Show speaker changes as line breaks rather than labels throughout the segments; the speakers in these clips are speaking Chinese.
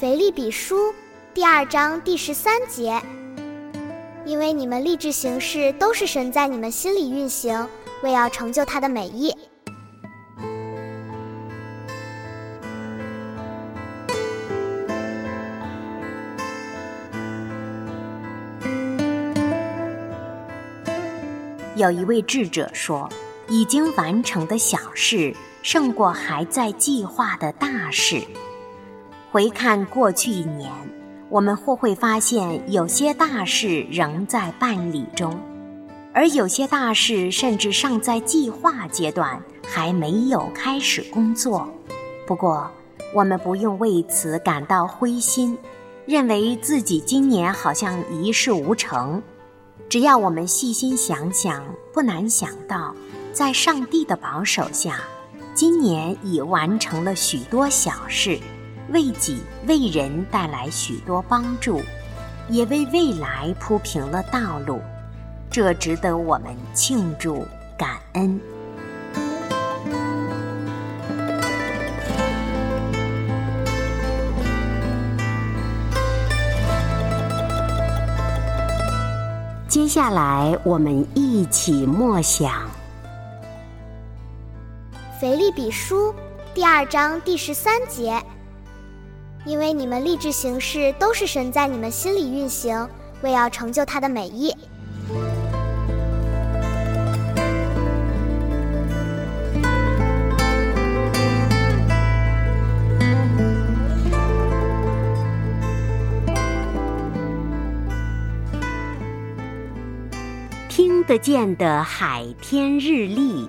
腓立比书第二章第十三节，因为你们立志行事，都是神在你们心里运行，为要成就他的美意。
有一位智者说：“已经完成的小事，胜过还在计划的大事。”回看过去一年，我们或会发现有些大事仍在办理中，而有些大事甚至尚在计划阶段，还没有开始工作。不过，我们不用为此感到灰心，认为自己今年好像一事无成。只要我们细心想想，不难想到，在上帝的保守下，今年已完成了许多小事。为己为人带来许多帮助，也为未来铺平了道路，这值得我们庆祝感恩。接下来，我们一起默想《
腓立比书》第二章第十三节。因为你们立志行事，都是神在你们心里运行，为要成就他的美意。
听得见的海天日历。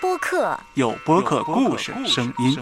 播客，
有播客故事声音。